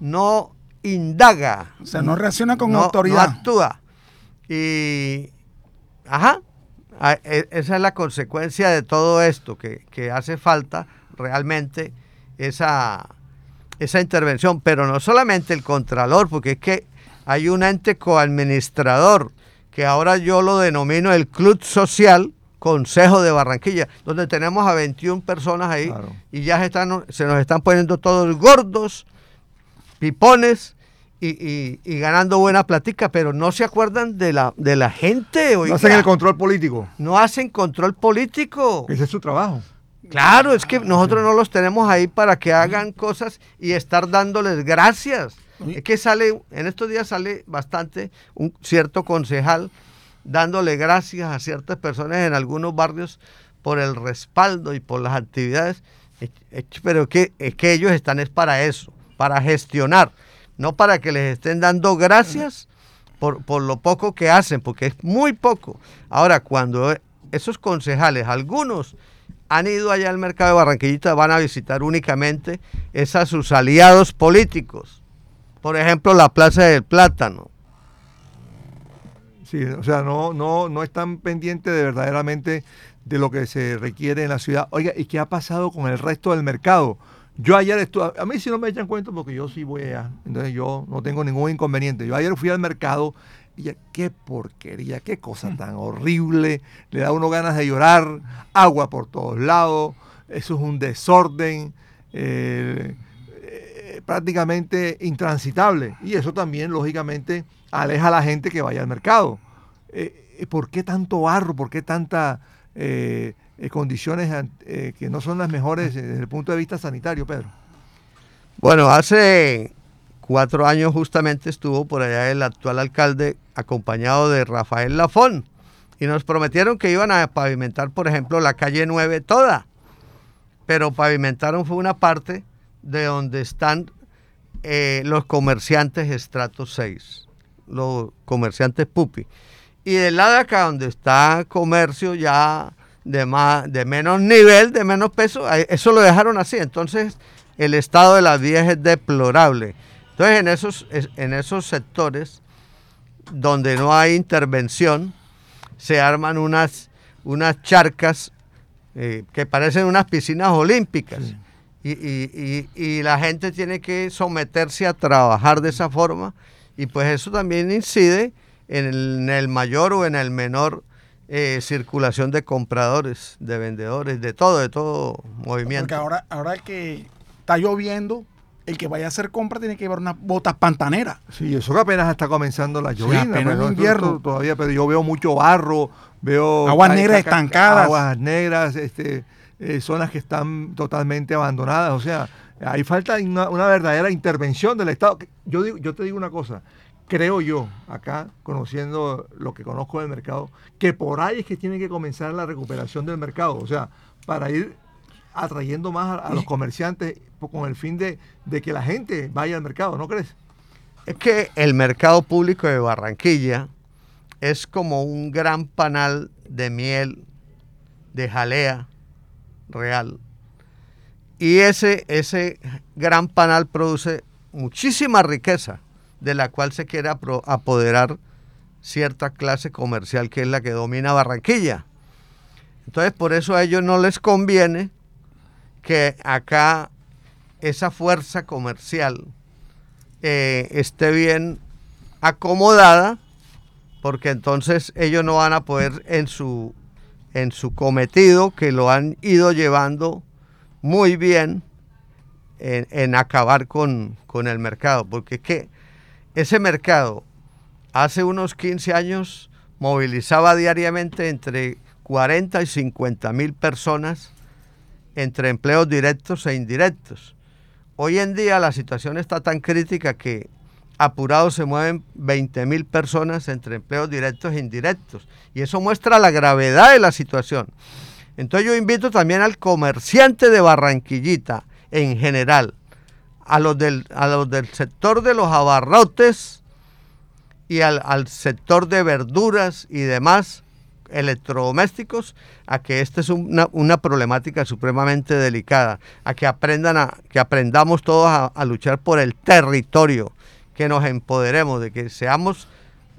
no indaga. O sea, no reacciona con no- autoridad. No actúa. Y, ajá, a- e- esa es la consecuencia de todo esto, que, que hace falta realmente esa, esa intervención, pero no solamente el contralor, porque es que hay un ente coadministrador, que ahora yo lo denomino el Club Social Consejo de Barranquilla, donde tenemos a 21 personas ahí Claro. y ya se, están, se nos están poniendo todos gordos, pipones y, y- y ganando buena platica, pero no se acuerdan de la, de la gente. No oiga. hacen el control político. No hacen control político. Ese es su trabajo. Claro, es que nosotros no los tenemos ahí para que hagan cosas y estar dándoles gracias. Es que sale, en estos días sale bastante un cierto concejal dándole gracias a ciertas personas en algunos barrios por el respaldo y por las actividades. Eh, eh, Pero que, es que ellos están es para eso, para gestionar, no para que les estén dando gracias por, por lo poco que hacen, porque es muy poco. Ahora, cuando esos concejales, algunos han ido allá al mercado de Barranquillita, van a visitar únicamente es a sus aliados políticos. Por ejemplo, la Plaza del Plátano. Sí, o sea, no, no, no están pendientes de verdaderamente de lo que se requiere en la ciudad. Oiga, ¿y qué ha pasado con el resto del mercado? Yo ayer estuve, a mí sí no me echan cuenta porque yo sí voy allá, entonces yo no tengo ningún inconveniente. Yo ayer fui al mercado y ya, qué porquería, qué cosa tan horrible, le da a uno ganas de llorar, agua por todos lados, eso es un desorden. eh, eh, prácticamente intransitable y eso también lógicamente aleja a la gente que vaya al mercado. Eh, ¿Por qué tanto barro? ¿Por qué tantas eh, eh, condiciones eh, que no son las mejores desde el punto de vista sanitario, Pedro? Bueno, hace cuatro años justamente estuvo por allá el actual alcalde acompañado de Rafael Lafón y nos prometieron que iban a pavimentar, por ejemplo, la calle 9 toda, pero pavimentaron fue una parte de donde están eh, los comerciantes estrato 6, los comerciantes pupi. Y del lado de acá donde está comercio ya de, más, de menos nivel, de menos peso, eso lo dejaron así. Entonces el estado de las vías es deplorable. Entonces en esos, es- en esos sectores donde no hay intervención, se arman unas, unas charcas eh, que parecen unas piscinas olímpicas. Y, y- y- y la gente tiene que someterse a trabajar de esa forma y pues eso también incide en el, en el mayor o en el menor eh, circulación de compradores, de vendedores, de todo, de todo movimiento. Porque ahora, ahora que está lloviendo, el que vaya a hacer compra tiene que llevar unas botas pantaneras. Sí, eso que apenas está comenzando la Sí, llovina. apenas pero en esto- invierno. Todavía, pero yo veo mucho barro, veo... Aguas negras ca- ca- estancadas. Aguas negras, este, eh, zonas que están totalmente abandonadas. O sea, ahí falta una, una verdadera intervención del Estado. Yo, digo, yo te digo una cosa, creo yo, acá, conociendo lo que conozco del mercado, que por ahí es que tiene que comenzar la recuperación del mercado. O sea, para ir atrayendo más a, a los comerciantes con el fin de, de que la gente vaya al mercado, ¿no crees? Es que el mercado público de Barranquilla es como un gran panal de miel, de jalea real. Y ese, ese gran panal produce muchísima riqueza, de la cual se quiere apoderar cierta clase comercial que es la que domina Barranquilla. Entonces, por eso a ellos no les conviene que acá esa fuerza comercial eh, esté bien acomodada, porque entonces ellos no van a poder en su, en su cometido, que lo han ido llevando muy bien, en, acabar con, con el mercado, porque ese mercado hace unos 15 años movilizaba diariamente entre 40 y 50 mil personas entre empleos directos e indirectos. Hoy en día la situación está tan crítica que apurados se mueven 20 mil personas entre empleos directos e indirectos. Y eso muestra la gravedad de la situación. Entonces yo invito también al comerciante de Barranquillita en general, a los del, a los del sector de los abarrotes y al, al sector de verduras y demás, electrodomésticos a que esta es una, una, problemática supremamente delicada, a que aprendan a que aprendamos todos a, a, luchar por el territorio, que nos empoderemos, de que seamos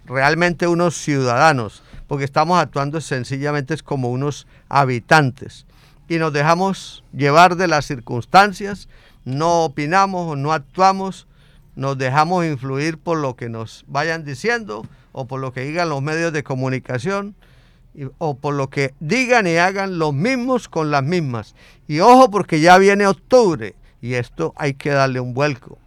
realmente unos ciudadanos, porque estamos actuando sencillamente como unos habitantes. Y nos dejamos llevar de las circunstancias, no opinamos o no actuamos, nos dejamos influir por lo que nos vayan diciendo o por lo que digan los medios de comunicación o por lo que digan y hagan los mismos con las mismas. Y ojo porque ya viene octubre y esto hay que darle un vuelco.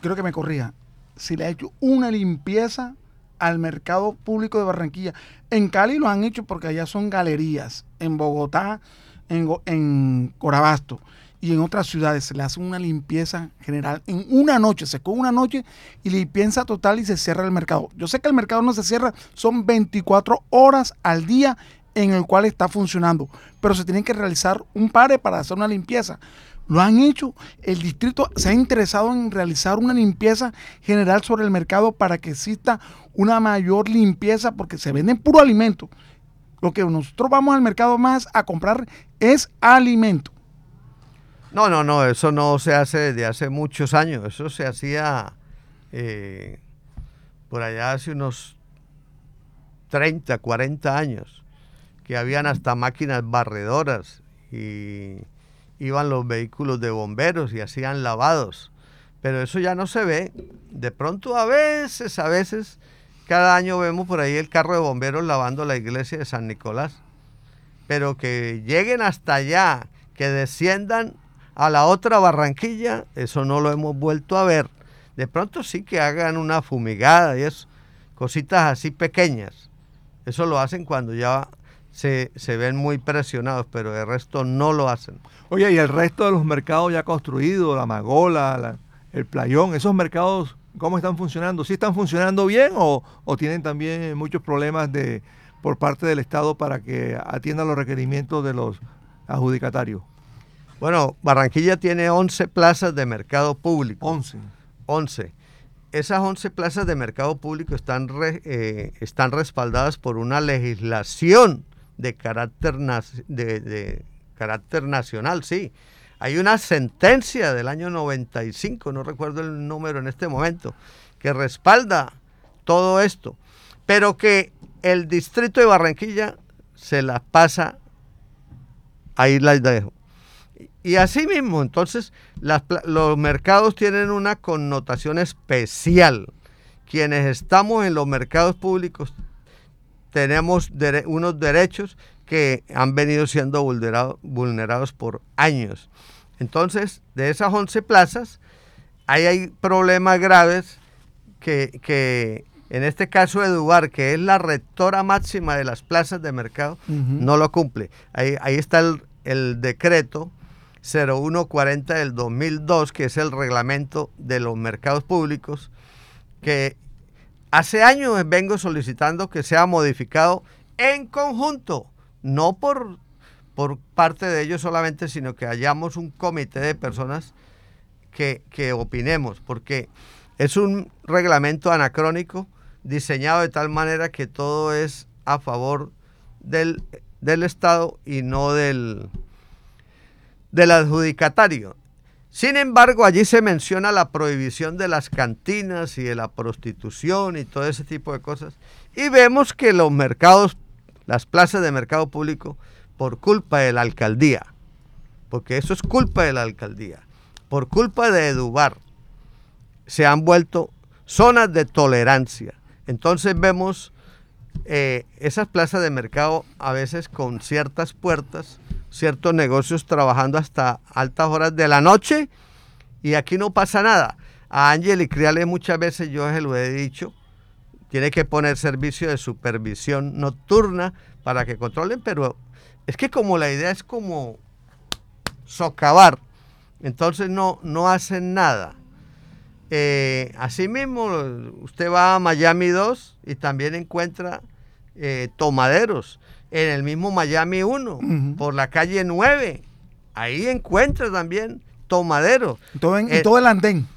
Creo que me corría. Si le ha hecho una limpieza al mercado público de Barranquilla. En Cali lo han hecho porque allá son galerías. En Bogotá, en, en Corabasto y en otras ciudades se le hace una limpieza general en una noche, se con una noche y limpieza total y se cierra el mercado. Yo sé que el mercado no se cierra, son 24 horas al día en el cual está funcionando, pero se tiene que realizar un pare para hacer una limpieza. Lo han hecho, el distrito se ha interesado en realizar una limpieza general sobre el mercado para que exista una mayor limpieza porque se venden puro alimento. Lo que nosotros vamos al mercado más a comprar es alimento. No, no, no, eso no se hace desde hace muchos años. Eso se hacía eh, por allá hace unos 30, 40 años, que habían hasta máquinas barredoras y iban los vehículos de bomberos y hacían lavados. Pero eso ya no se ve. De pronto a veces, a veces, cada año vemos por ahí el carro de bomberos lavando la iglesia de San Nicolás. Pero que lleguen hasta allá, que desciendan a la otra Barranquilla, eso no lo hemos vuelto a ver. De pronto sí que hagan una fumigada y eso, cositas así pequeñas. Eso lo hacen cuando ya se, se, ven muy presionados, pero el resto no lo hacen. Oye, y el resto de los mercados ya construidos, la Magola, la, el Playón, esos mercados, ¿cómo están funcionando? ¿Sí están funcionando bien o, o tienen también muchos problemas de, por parte del Estado para que atiendan los requerimientos de los adjudicatarios? Bueno, Barranquilla tiene 11 plazas de mercado público. 11. 11. Esas 11 plazas de mercado público están, re, eh, están respaldadas por una legislación de carácter, de, de carácter nacional, sí. Hay una sentencia del año 95, no recuerdo el número en este momento, que respalda todo esto, pero que el distrito de Barranquilla se las pasa, ahí las dejo. Y así mismo, entonces, las, los mercados tienen una connotación especial. Quienes estamos en los mercados públicos tenemos dere unos derechos que han venido siendo vulnerado, vulnerados por años. Entonces, de esas 11 plazas, ahí hay problemas graves que, que en este caso Eduard, que es la rectora máxima de las plazas de mercado, uh -huh. no lo cumple. Ahí, ahí está el, el decreto 0140 del 2002, que es el reglamento de los mercados públicos, que hace años vengo solicitando que sea modificado en conjunto, no por, por parte de ellos solamente, sino que hayamos un comité de personas que, que opinemos, porque es un reglamento anacrónico diseñado de tal manera que todo es a favor del, del Estado y no del, del adjudicatario. Sin embargo, allí se menciona la prohibición de las cantinas y de la prostitución y todo ese tipo de cosas. Y vemos que los mercados, las plazas de mercado público, por culpa de la alcaldía, porque eso es culpa de la alcaldía, por culpa de Edubar, se han vuelto zonas de tolerancia. Entonces vemos eh, esas plazas de mercado a veces con ciertas puertas ciertos negocios trabajando hasta altas horas de la noche y aquí no pasa nada. A Ángel y Criales muchas veces yo se lo he dicho, tiene que poner servicio de supervisión nocturna para que controlen, pero es que como la idea es como socavar, entonces no, no hacen nada. Eh, asimismo, usted va a Miami 2 y también encuentra eh, tomaderos. En el mismo Miami 1, Ujú. por la calle 9, ahí encuentra también tomaderos. Todo en- y Eh, todo el andén.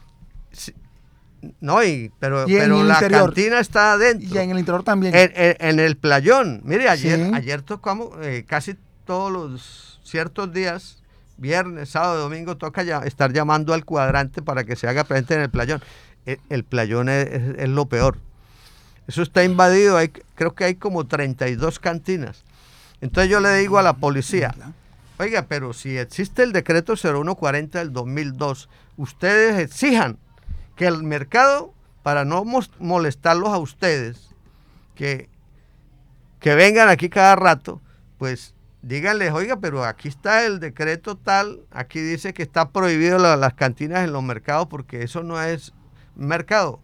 No, y, pero, Y pero la interior. cantina está adentro. Y en el interior también. En, en- en el playón. Mire, ayer, Sí. ayer tocamos eh, casi todos los ciertos días, viernes, sábado, domingo, toca ya estar llamando al cuadrante para que se haga presente en el playón. El, el playón es, es- es lo peor. Eso está invadido, hay, creo que hay como 32 cantinas. Entonces yo le digo a la policía, oiga, pero si existe el decreto 0140 del 2002, ustedes exijan que el mercado, para no molestarlos a ustedes, que, que vengan aquí cada rato, pues díganles, oiga, pero aquí está el decreto tal, aquí dice que está prohibido la- las cantinas en los mercados porque eso no es mercado.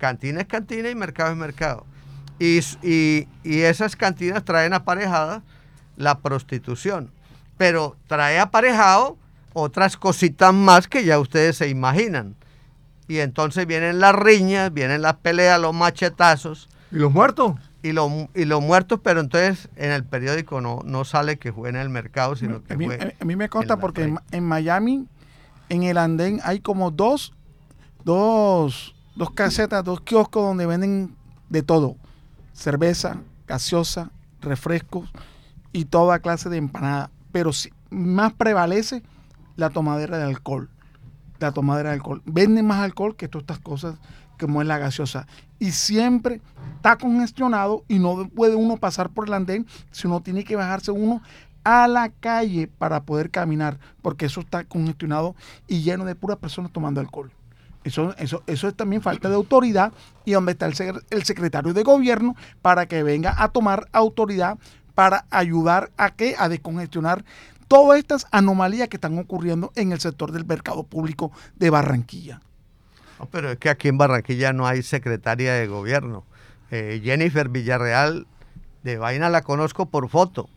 Cantina es cantina y mercado es mercado. Y, y- y esas cantinas traen aparejada la prostitución, pero trae aparejado otras cositas más que ya ustedes se imaginan. Y entonces vienen las riñas, vienen las peleas, los machetazos ¿Y los muertos? y, y los muertos, pero entonces en el periódico no, no sale que fue en el mercado, sino que a, mí, a mí me consta en porque en, en Miami, en el andén, hay como dos, dos, dos casetas, dos kioscos donde venden de todo. Cerveza, gaseosa, refrescos y toda clase de empanada. Pero más prevalece la tomadera de alcohol. La tomadera de alcohol. Venden más alcohol que todas estas cosas como es la gaseosa. Y siempre está congestionado y no puede uno pasar por el andén, sino tiene que bajarse uno a la calle para poder caminar, porque eso está congestionado y lleno de puras personas tomando alcohol. Eso, eso, eso es también falta de autoridad y donde está el, sec- el secretario de gobierno para que venga a tomar autoridad para ayudar a que a descongestionar todas estas anomalías que están ocurriendo en el sector del mercado público de Barranquilla. Pero es que aquí en Barranquilla no hay secretaria de gobierno. Eh, Jennifer Villarreal, de vaina la conozco por foto,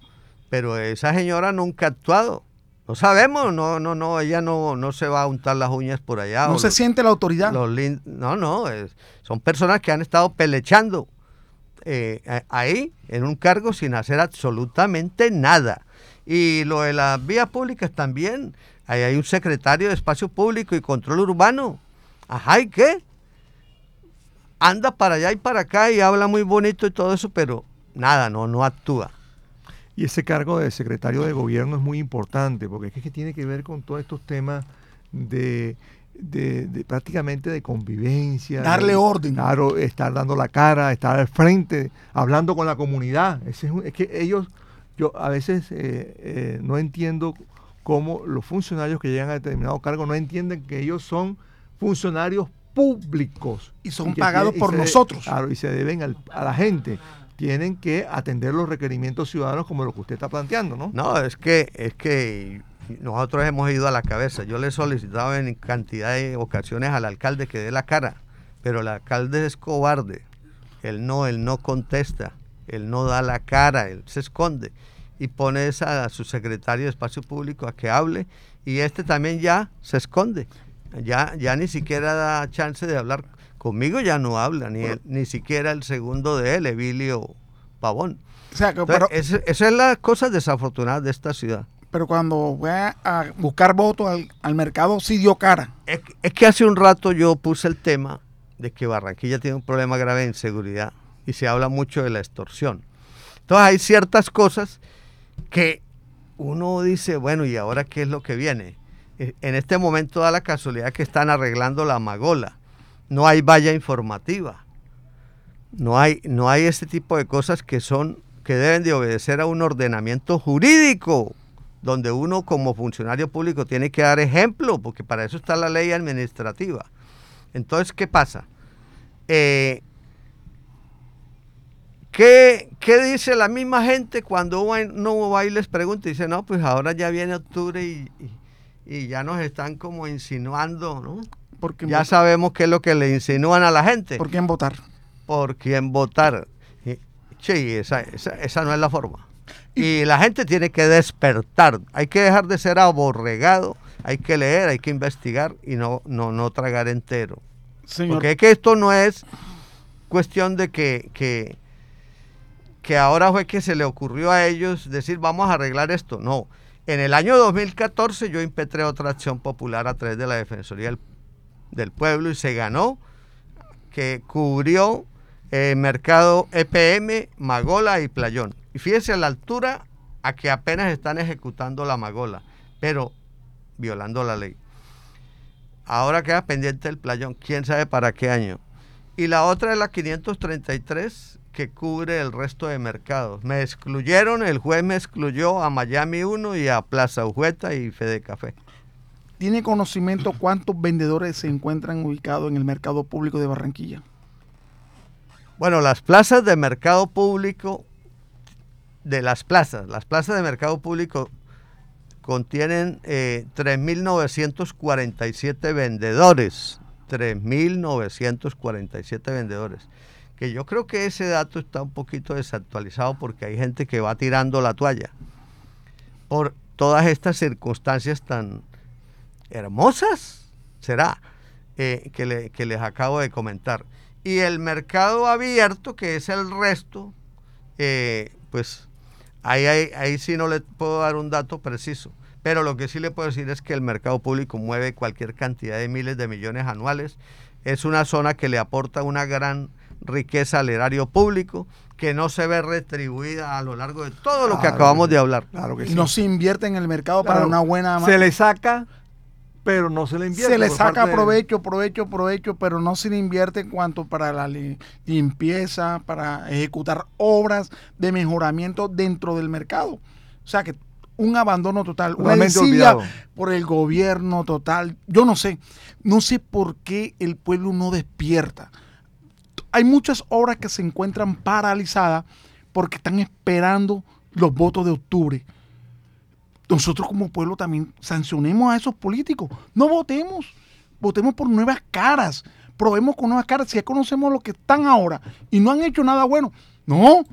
pero esa señora nunca ha actuado. No sabemos, no, no, no, ella no, no se va a untar las uñas por allá. No se los- siente la autoridad. los no, no, es- son personas que han estado pelechando eh, ahí en un cargo sin hacer absolutamente nada. Y lo de las vías públicas también. Ahí hay un secretario de Espacio Público y Control Urbano. Ajá, ¿y qué? Anda para allá y para acá y habla muy bonito y todo eso, pero nada, no, no actúa. Y ese cargo de secretario de gobierno es muy importante, porque es que tiene que ver con todos estos temas de, de- de prácticamente de convivencia. Darle de- orden. Claro, estar dando la cara, estar al frente, hablando con la comunidad. Ese es, un- es que ellos, yo a veces eh, eh, no entiendo cómo los funcionarios que llegan a determinado cargo no entienden que ellos son funcionarios públicos. Y son pagados y por se- nosotros. Claro, y se deben al- a la gente. Tienen que atender los requerimientos ciudadanos como lo que usted está planteando, ¿no? No, es que, es que nosotros hemos ido a la cabeza. Yo le he solicitado en cantidad de ocasiones al alcalde que dé la cara, pero el alcalde es cobarde. Él no, él no contesta, él no da la cara, él se esconde y pone a su secretario de Espacio Público a que hable y este también ya se esconde. Ya, ya ni siquiera da chance de hablar conmigo, ya no habla, ni, él- ni siquiera el segundo de él, Evilio Pavón. O sea, que, Entonces, pero, esa es la cosa desafortunada de esta ciudad. pero cuando voy a, a buscar votos al, al mercado, sí dio cara. Es, que- es que hace un rato yo puse el tema de que Barranquilla tiene un problema grave de inseguridad y se habla mucho de la extorsión. Entonces hay ciertas cosas que uno dice, bueno, ¿y ahora qué es lo que viene? Eh, En este momento da la casualidad que están arreglando la magola. No hay valla informativa. No hay, no hay este tipo de cosas que son que deben de obedecer a un ordenamiento jurídico, donde uno como funcionario público tiene que dar ejemplo, porque para eso está la ley administrativa. Entonces, ¿qué pasa? Eh, ¿qué, qué dice la misma gente cuando uno va y les pregunta? Dice, no, pues ahora ya viene octubre y, y- y ya nos están como insinuando, ¿no? ¿Por quién, Ya votar? sabemos qué es lo que le insinúan a la gente. ¿Por quién votar? por quién votar. Sí, esa, esa, esa no es la forma. Y la gente tiene que despertar. Hay que dejar de ser aborregado. Hay que leer, hay que investigar y no, no, no tragar entero. Señor, Porque es que esto no es cuestión de que, que, que ahora fue que se le ocurrió a ellos decir vamos a arreglar esto. No. En el año 2014 yo impetré otra acción popular a través de la Defensoría del, del Pueblo y se ganó, que cubrió eh, mercado EPM, Magola y Playón. Y fíjese a la altura a que apenas están ejecutando la Magola, pero violando la ley. Ahora queda pendiente el Playón, quién sabe para qué año. Y la otra es la 533 que cubre el resto de mercados. Me excluyeron, el juez me excluyó a Miami 1 y a Plaza Ujueta y Fede Café. ¿Tiene conocimiento cuántos vendedores se encuentran ubicados en el mercado público de Barranquilla? Bueno, las plazas de mercado público, de las plazas, las plazas de mercado público contienen eh, 3.947 vendedores. 3.947 vendedores. Que yo creo que ese dato está un poquito desactualizado porque hay gente que va tirando la toalla por todas estas circunstancias tan hermosas, será, eh, que, le- que les acabo de comentar. Y el mercado abierto, que es el resto, eh, pues ahí, ahí, ahí sí no le puedo dar un dato preciso. Pero lo que sí le puedo decir es que el mercado público mueve cualquier cantidad de miles de millones anuales. Es una zona que le aporta una gran riqueza al erario público que no se ve retribuida a lo largo de todo lo que acabamos de hablar. Claro que Y sí. no se invierte en el mercado para una buena... Se le saca, pero no se le invierte. se le saca de- provecho, provecho, provecho, pero no se le invierte en cuanto para la li- limpieza, para ejecutar obras de mejoramiento dentro del mercado. O sea que un abandono total, una desidia por el gobierno total. Yo no sé, no sé por qué el pueblo no despierta. Hay muchas obras que se encuentran paralizadas porque están esperando los votos de octubre nosotros como pueblo también sancionemos a esos políticos. No votemos, votemos por nuevas caras, probemos con nuevas caras. Si ya conocemos los que están ahora y no han hecho nada bueno, no,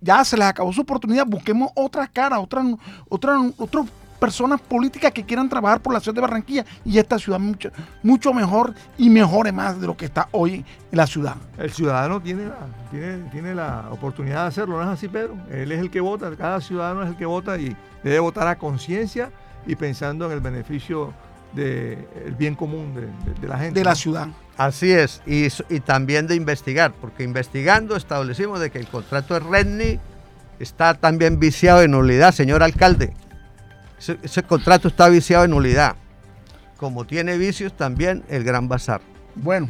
ya se les acabó su oportunidad, busquemos otras caras, otras, otras, otras personas políticas que quieran trabajar por la ciudad de Barranquilla y esta ciudad mucho, mucho mejor y mejore más de lo que está hoy en la ciudad. El ciudadano tiene la, tiene, tiene la oportunidad de hacerlo, ¿no es así, Pedro? Él es el que vota, cada ciudadano es el que vota y debe votar a conciencia y pensando en el beneficio del bien común de, de- de la gente. De la ¿no? ciudad. Así es, y, y también de investigar, porque investigando establecimos de que el contrato de Redni está también viciado en nulidad, señor alcalde. Ese, ese contrato está viciado en nulidad. Como tiene vicios también el Gran Bazar. Bueno,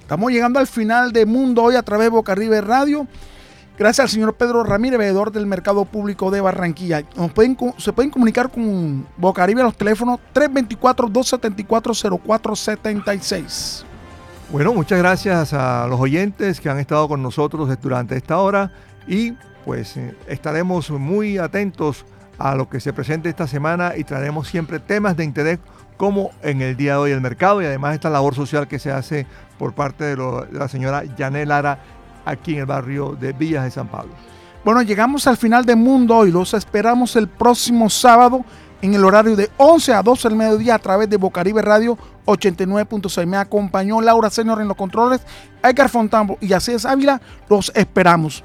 estamos llegando al final de Mundo Hoy a través de Boca River Radio. Gracias al señor Pedro Ramírez, veedor del Mercado Público de Barranquilla. Nos pueden, co- se pueden comunicar con Boca River a los teléfonos 324-274-0476. Bueno, muchas gracias a los oyentes que han estado con nosotros durante esta hora y pues eh, estaremos muy atentos a lo que se presente esta semana y traeremos siempre temas de interés como en el día de hoy el mercado y además esta labor social que se hace por parte de, la señora Yanel Lara aquí en el barrio de Villas de San Pablo. Bueno, llegamos al final de Mundo Hoy. Los esperamos el próximo sábado en el horario de 11 a 12 del mediodía a través de Bocaribe Radio 89.6. Me acompañó Laura Senior en los controles, Edgar Fontambo y Así Ávila. Los esperamos.